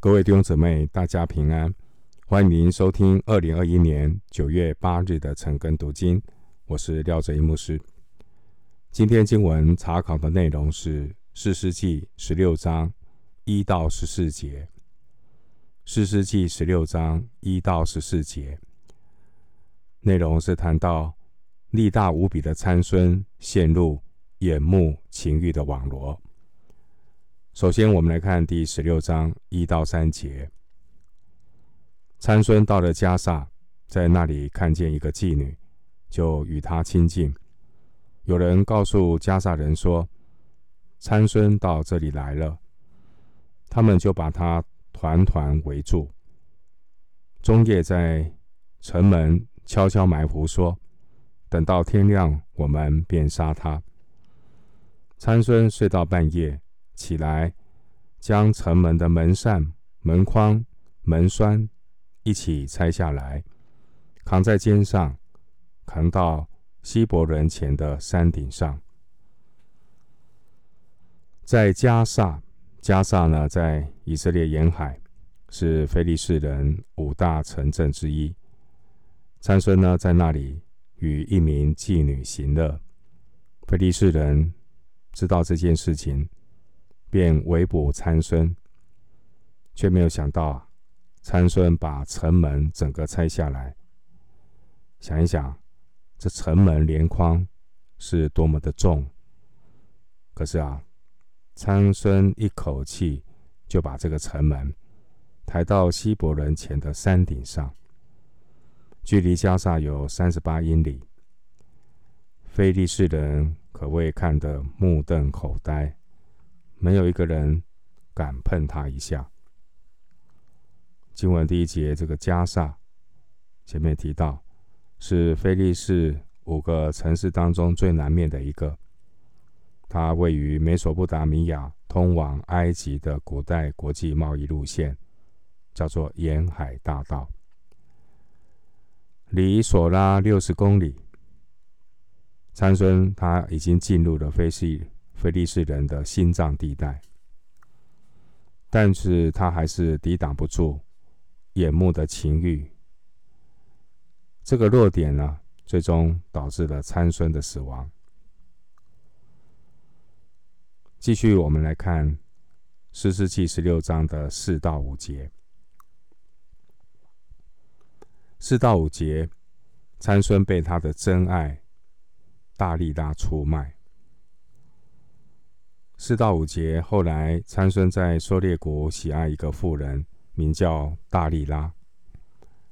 各位弟兄姊妹，大家平安！欢迎您收听二零二一年九月八日的晨更读经。我是廖哲一牧师。今天经文查考的内容是《四世纪》十六章一到十四节，《四世纪》十六章一到十四节内容是谈到力大无比的参孙陷入眼目情欲的网罗。首先，我们来看第十六章一到三节。参孙到了迦萨，在那里看见一个妓女，就与她亲近。有人告诉迦萨人说：“参孙到这里来了。”他们就把他团团围住，中夜在城门悄悄埋伏，说：“等到天亮，我们便杀他。”参孙睡到半夜。起来，将城门的门扇、门框、门栓一起拆下来，扛在肩上，扛到希伯伦前的山顶上。在迦萨，迦萨呢，在以色列沿海，是非利士人五大城镇之一。参孙呢，在那里与一名妓女行乐，非利士人知道这件事情。便围捕参孙，却没有想到，参孙把城门整个拆下来。想一想，这城门连框是多么的重。可是啊，参孙一口气就把这个城门抬到希伯伦前的山顶上，距离迦萨有三十八英里。非利士人可谓看得目瞪口呆。没有一个人敢碰他一下。经文第一节，这个迦萨前面提到，是菲利士五个城市当中最南面的一个。它位于美索不达米亚通往埃及的古代国际贸易路线，叫做沿海大道，离索拉六十公里。参孙他已经进入了非利。菲利士人的心脏地带，但是他还是抵挡不住眼目的情欲。这个弱点呢，最终导致了参孙的死亡。继续，我们来看士师记十六章的四到五节。四到五节，参孙被他的真爱大力拉出卖。四到五节，后来参孙在梭烈谷喜爱一个妇人，名叫大利拉。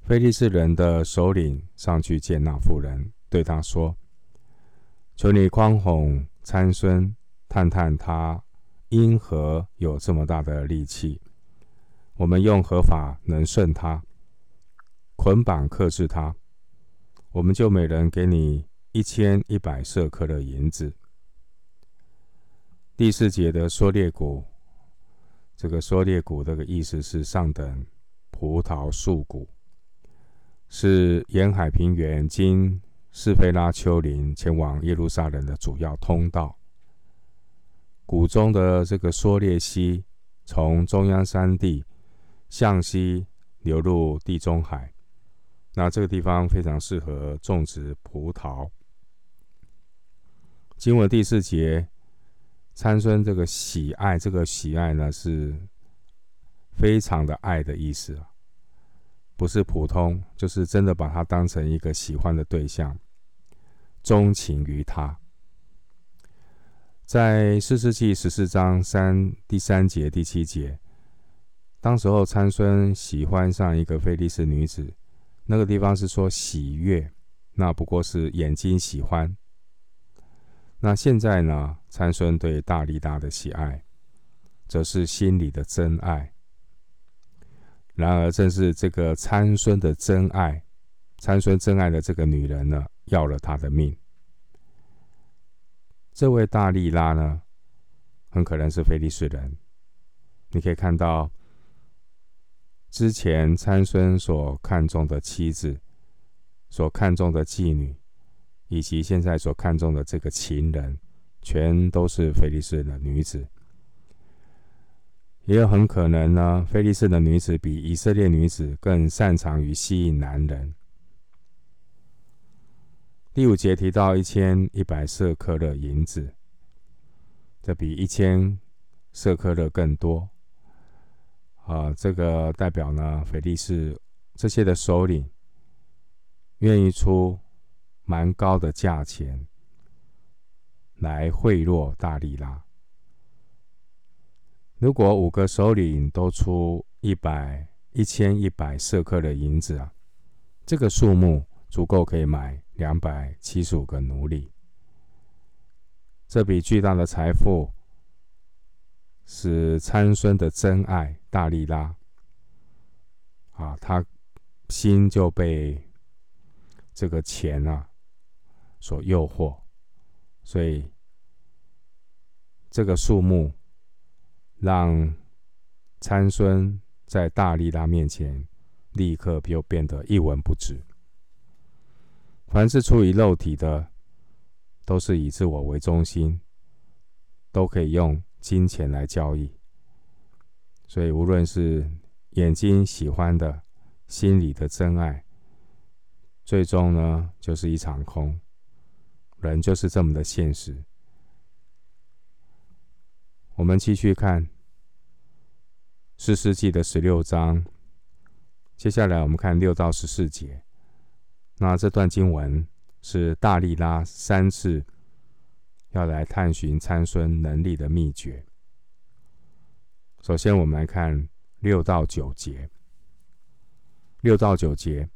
非利士人的首领上去见那妇人，对他说：“求你宽宏参孙，探探他因何有这么大的力气。我们用何法能胜他？捆绑克制他，我们就每人给你一千一百舍客勒银子。”第四节的梭烈谷，这个梭烈谷这个意思是上等葡萄树谷，是沿海平原经示菲拉丘陵前往耶路撒冷的主要通道。谷中的这个梭烈溪从中央山地向西流入地中海，那这个地方非常适合种植葡萄。经文第四节。参孙这个喜爱，这个喜爱呢，是非常的爱的意思啊，不是普通，就是真的把他当成一个喜欢的对象，钟情于他。在四世纪十四章三第三节第七节，当时候参孙喜欢上一个菲利斯女子，那个地方是说喜悦，那不过是眼睛喜欢。那现在呢？参孙对大利拉的喜爱，则是心里的真爱。然而，正是这个参孙的真爱，参孙真爱的这个女人呢，要了他的命。这位大利拉呢，很可能是非利士人。你可以看到，之前参孙所看中的妻子，所看中的妓女。以及现在所看重的这个情人，全都是菲利士的女子。也有很可能呢，菲利士的女子比以色列女子更擅长于吸引男人。第五节提到一千一百舍客勒银子，这比一千舍客勒更多。啊，这个代表呢，菲利士这些的首领愿意出蛮高的价钱来贿赂大利拉。如果五个首领都出一百一千一百色克的银子啊，这个数目足够可以买两百七十五个奴隶。这笔巨大的财富使参孙的真爱大利拉啊，他心就被这个钱啊所诱惑，所以这个数目。让参孙在大利拉面前立刻就变得一文不值。凡是出于肉体的，都是以自我为中心，都可以用金钱来交易。所以，无论是眼睛喜欢的，心里的真爱，最终呢，就是一场空。人就是这么的现实。我们继续看四世纪的十六章，接下来我们看六到十四节。那这段经文是大利拉三次要来探寻参孙能力的秘诀。首先，我们来看六到九节。六到九节，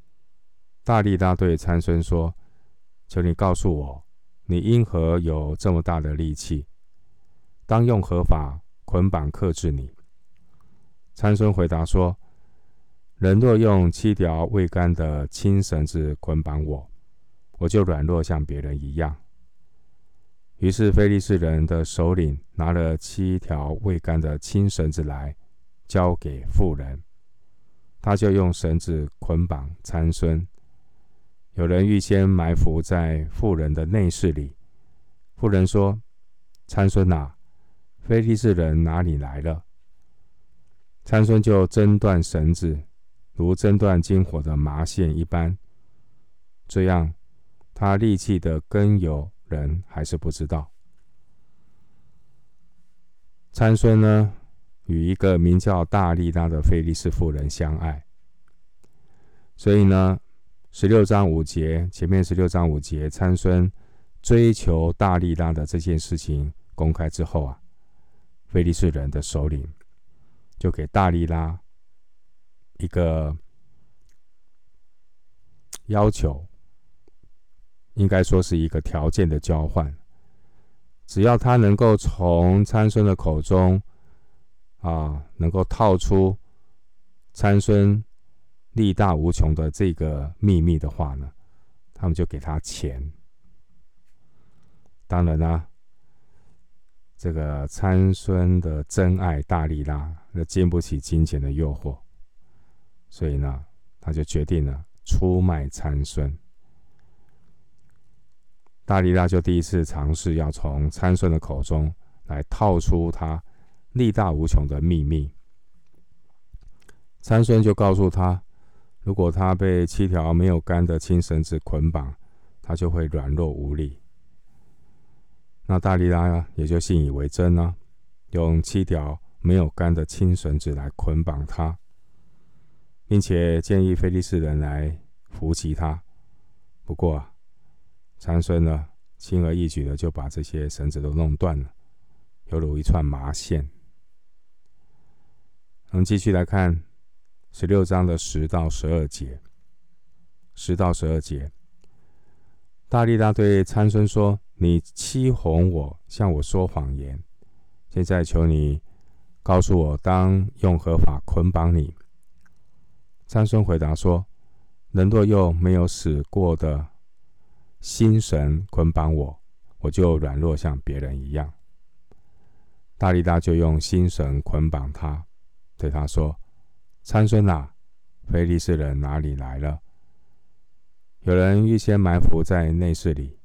大利拉对参孙说：“求你告诉我，你因何有这么大的力气？”当用何法捆绑克制你？参孙回答说：“人若用七条未干的青绳子捆绑我，我就软弱像别人一样。”于是菲利士人的首领拿了七条未干的青绳子来，交给妇人，他就用绳子捆绑参孙。有人预先埋伏在妇人的内室里。妇人说：“参孙啊？”非利士人哪里来了？参孙就挣断绳子，如挣断金火的麻线一般。这样，他力气的根由人还是不知道。参孙呢，与一个名叫大利拉的非利士妇人相爱。所以呢，十六章五节，前面十六章五节，参孙追求大利拉的这件事情公开之后啊。非利士人的首领就给大利拉一个要求，应该说是一个条件的交换。只要他能够从参孙的口中啊，能够套出参孙力大无穷的这个秘密的话呢，他们就给他钱。当然啦。这个参孙的真爱大力拉，那经不起金钱的诱惑，所以呢，他就决定了出卖参孙。大力拉就第一次尝试要从参孙的口中来套出他力大无穷的秘密。参孙就告诉他，如果他被七条没有干的青绳子捆绑，他就会软弱无力。那大利拉呢也就信以为真了，用七条没有干的青绳子来捆绑他，并且建议菲利士人来扶起他。不过，参孙呢，轻而易举的就把这些绳子都弄断了，犹如一串麻线。我们继续来看十六章的十到十二节，十到十二节，大利拉对参孙说。你欺哄我，向我说谎言。现在求你告诉我，当用何法捆绑你？参孙回答说：“人若用没有死过的心神捆绑我，我就软弱像别人一样。”大利拉就用心神捆绑他，对他说：“参孙啊，非利士人哪里来了？有人预先埋伏在内室里。”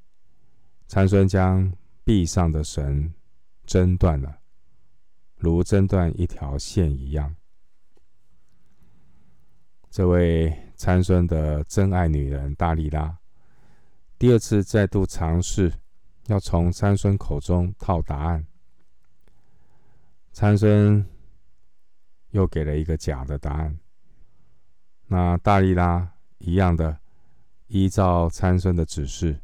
参孙将臂上的绳挣断了，如针断一条线一样。这位参孙的真爱女人大力拉，第二次再度尝试要从参孙口中套答案。参孙又给了一个假的答案。那大利拉一样的依照参孙的指示，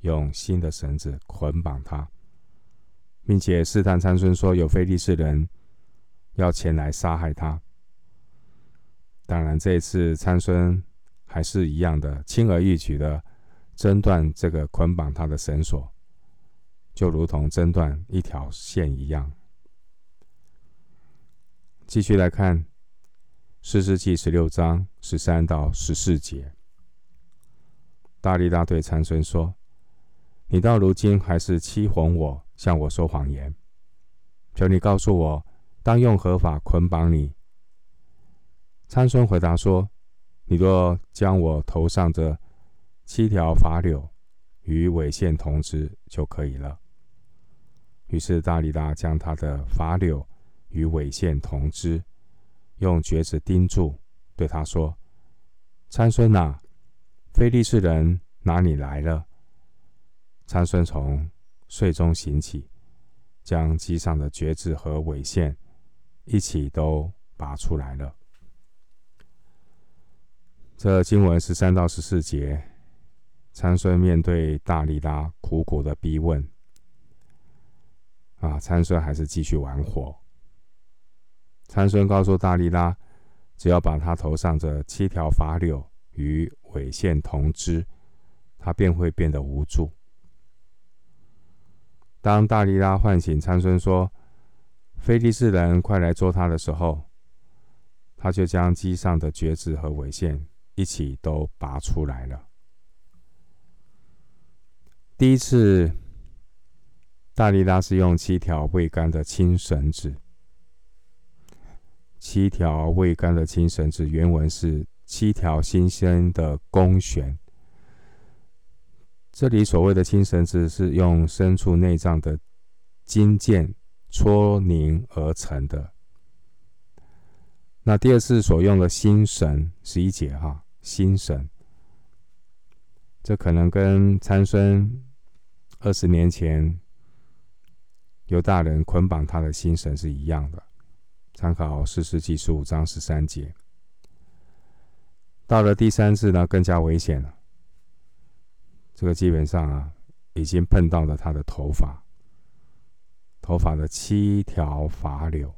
用新的绳子捆绑他，并且试探参孙说有非利士人要前来杀害他。当然，这一次参孙还是一样的轻而易举的挣断这个捆绑他的绳索，就如同挣断一条线一样。继续来看四世纪十六章十三到十四节，大力大对参孙说：“你到如今还是欺哄我，向我说谎言。求你告诉我，当用何法捆绑你？”参孙回答说：“你若将我头上的七条法柳与尾线同织就可以了。”于是大力大将他的法柳与尾线同织，用橛子钉住，对他说：“参孙啊，非利士人拿你来了。”参孙从睡中醒起，将机上的橛子和尾线一起都拔出来了。这经文十三到十四节，参孙面对大利拉苦苦的逼问，啊，参孙还是继续玩火。参孙告诉大力拉，只要把他头上这七条发柳与尾线同织，他便会变得无助。当大力拉唤醒参孙说：“非利士人快来捉他的时候，他就将机上的橛子和尾线。”一起都拔出来了。第一次，大力拉是用七条未干的青绳子。七条未干的青绳子，原文是七条新鲜的公弦。这里所谓的青绳子，是用牲畜内脏的筋腱搓凝而成的。那第二次所用的心绳，十一节哈，心绳，这可能跟参孙二十年前犹大人捆绑他的心绳是一样的。参考士师记十五章十三节。到了第三次呢，更加危险了。这个基本上啊，已经碰到了他的头发，头发的七条发綹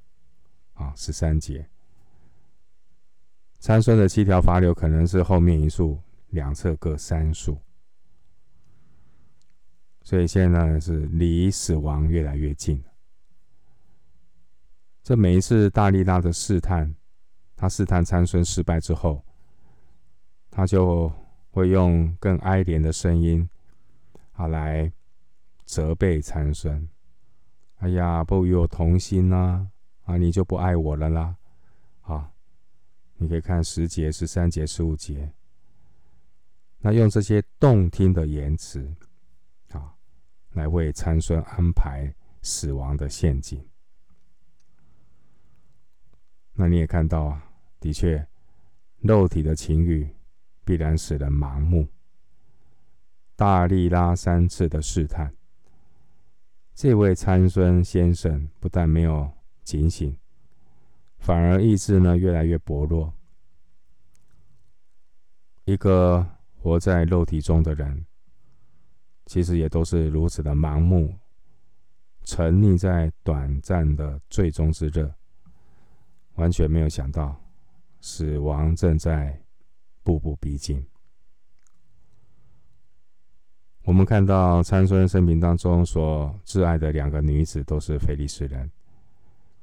啊，十三节。参孙的七条发綹可能是后面一束，两侧各三束，所以现在呢是离死亡越来越近了。这每一次大力拉的试探，他试探参孙失败之后，他就会用更哀怜的声音，啊，来责备参孙。哎呀，不与我同心呐，啊，啊，你就不爱我了啦，啊。你可以看十节、十三节、十五节，那用这些动听的言辞，啊，来为参孙安排死亡的陷阱。那你也看到啊，的确，肉体的情欲必然使人盲目。大力拉三次的试探，这位参孙先生不但没有警醒。反而意志呢越来越薄弱。一个活在肉体中的人，其实也都是如此的盲目，沉溺在短暂的最终之热，完全没有想到死亡正在步步逼近。我们看到参孙生命当中所挚爱的两个女子都是菲利士人，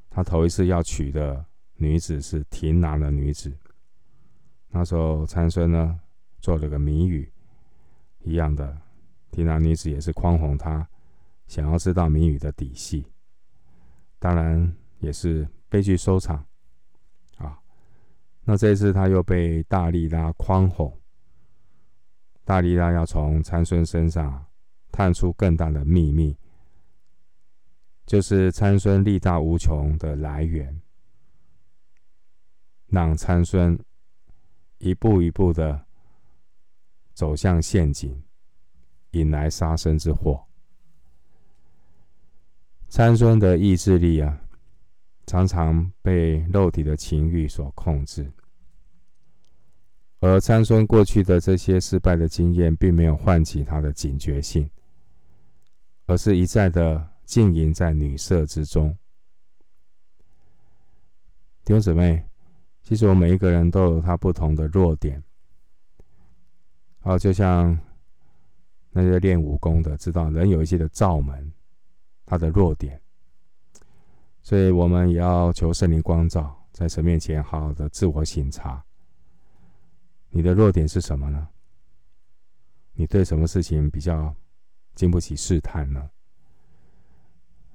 他头一次要娶的。女子是亭拿的女子。那时候参孙呢做了个谜语，一样的亭拿女子也是诓哄他，想要知道谜语的底细。当然也是悲剧收场。那这次他又被大力拉诓哄，大力拉要从参孙身上探出更大的秘密，就是参孙力大无穷的来源，让参孙一步一步的走向陷阱，引来杀身之祸。参孙的意志力啊，常常被肉体的情欲所控制，而参孙过去的这些失败的经验，并没有唤起他的警觉性，而是一再的。浸淫在女色之中，弟兄姊妹，其实我们每一个人都有他不同的弱点。好，就像那些练武功的知道，人有一些的罩门，他的弱点，所以我们也要求圣灵光照，在神面前好好的自我省察。你的弱点是什么呢？你对什么事情比较经不起试探呢？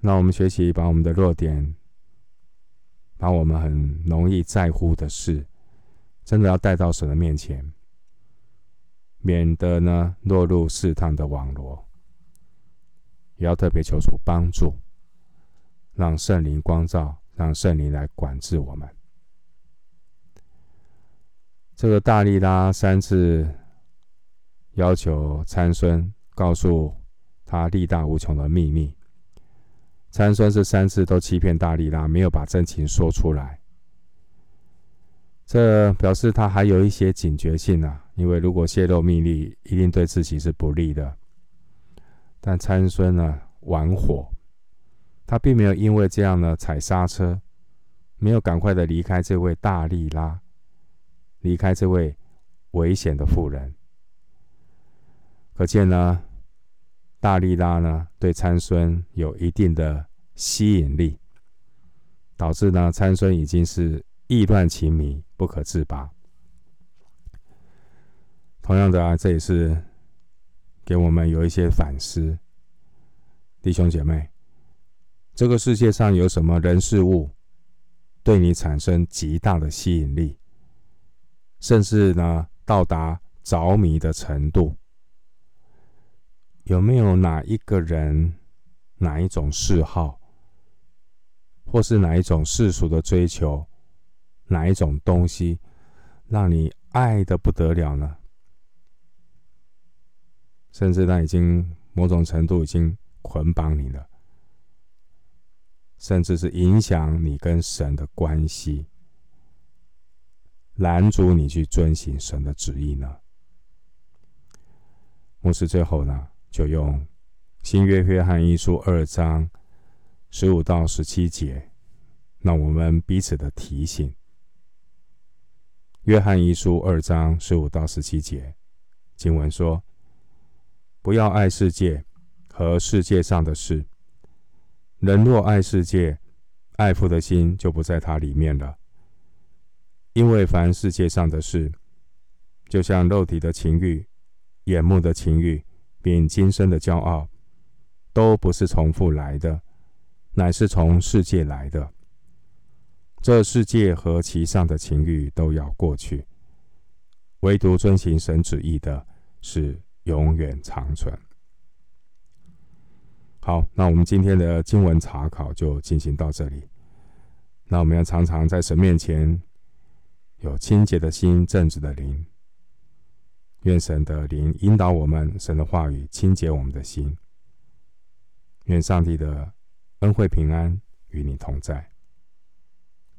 那我们学习把我们的弱点，把我们很容易在乎的事，真的要带到神的面前，免得呢落入试探的网罗。也要特别求主帮助，让圣灵光照，让圣灵来管制我们。这个大利拉三次要求参孙告诉他力大无穷的秘密。参孙是三次都欺骗大利拉，没有把真情说出来。这表示他还有一些警觉性啊，因为如果泄露秘密，一定对自己是不利的。但参孙呢，玩火，他并没有因为这样呢踩刹车，没有赶快的离开这位大利拉，离开这位危险的妇人。可见呢。大利拉呢，对参孙有一定的吸引力，导致呢参孙已经是意乱情迷，不可自拔。同样的啊，这也是给我们有一些反思，弟兄姐妹，这个世界上有什么人事物对你产生极大的吸引力，甚至呢到达着迷的程度？有没有哪一个人、哪一种嗜好，或是哪一种世俗的追求，哪一种东西，让你爱得不得了呢？甚至他已经某种程度已经捆绑你了，甚至是影响你跟神的关系，拦阻你去遵行神的旨意呢？牧师最后呢？就用新约约翰一书二章十五到十七节，让我们彼此的提醒。约翰一书二章十五到十七节经文说：“不要爱世界和世界上的事。人若爱世界，爱父的心就不在他里面了。因为凡世界上的事，就像肉体的情欲、眼目的情欲。”并今生的骄傲，都不是从父来的，乃是从世界来的。这世界和其上的情欲都要过去，唯独遵行神旨意的，是永远长存。好，那我们今天的经文查考就进行到这里。那我们要常常在神面前有清洁的心、正直的灵。愿神的灵引导我们，神的话语清洁我们的心。愿上帝的恩惠平安与你同在。